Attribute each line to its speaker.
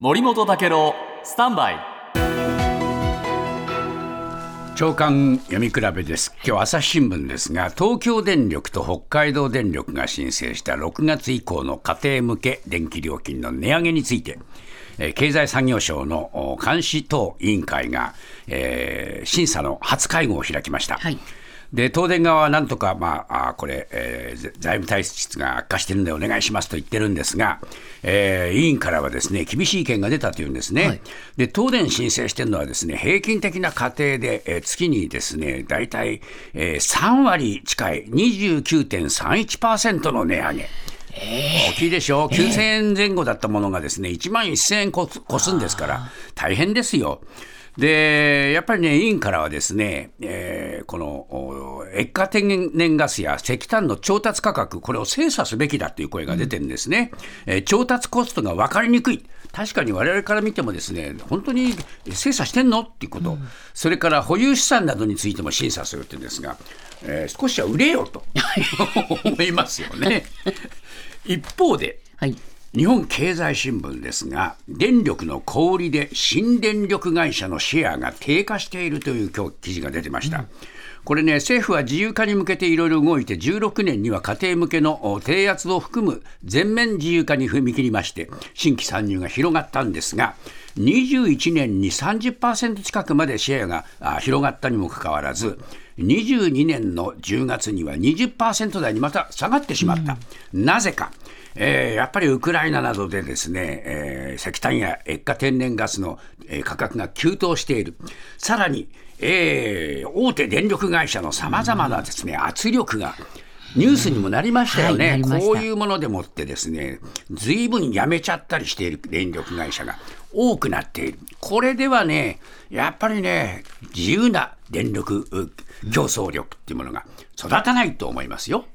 Speaker 1: 森本武郎スタンバイ。
Speaker 2: 長官読み比べです。今日朝日新聞ですが東京電力と北海道電力が申請した6月以降の家庭向け電気料金の値上げについて経済産業省の監視等委員会が、えー、審査の初会合を開きました。はいで東電側はなんとか、まあ、あこれ、えー、財務体質が悪化してるんでお願いしますと言ってるんですが、えー、委員からはですね厳しい意見が出たというんですね、はい、で東電申請してるのはですね平均的な家庭で、えー、月にですね大体、えー、3割近い29.31%の値上げ。大きいでしょ、9000円前後だったものがですね1万1000円越すんですから、大変ですよ。で、やっぱりね、委員からはですね、えー、この液化天然ガスや石炭の調達価格、これを精査すべきだという声が出てるんですね、うん、えー、調達コストが分かりにくい、確かに我々から見ても、ですね本当に精査してんのっていうこと、うん、それから保有資産などについても審査するっていうんですが、えー、少しは売れよと 思いますよね。一方で、はい日本経済新聞ですが、電力の小売りで新電力会社のシェアが低下しているという今日記事が出てました。うんこれね、政府は自由化に向けていろいろ動いて、16年には家庭向けの低圧を含む全面自由化に踏み切りまして、新規参入が広がったんですが、21年に30%近くまでシェアが広がったにもかかわらず、22年の10月には20%台にまた下がってしまった。うん、なぜか。えー、やっぱりウクライナなどでですね、えー、石炭や液化天然ガスの、えー、価格が急騰している。さらに、えー、大手電力会社のさまざまなですね、圧力がニュースにもなりましたよね、はい、こういうものでもってですね、ずいぶんやめちゃったりしている電力会社が多くなっている。これではね、やっぱりね、自由な電力競争力っていうものが育たないと思いますよ。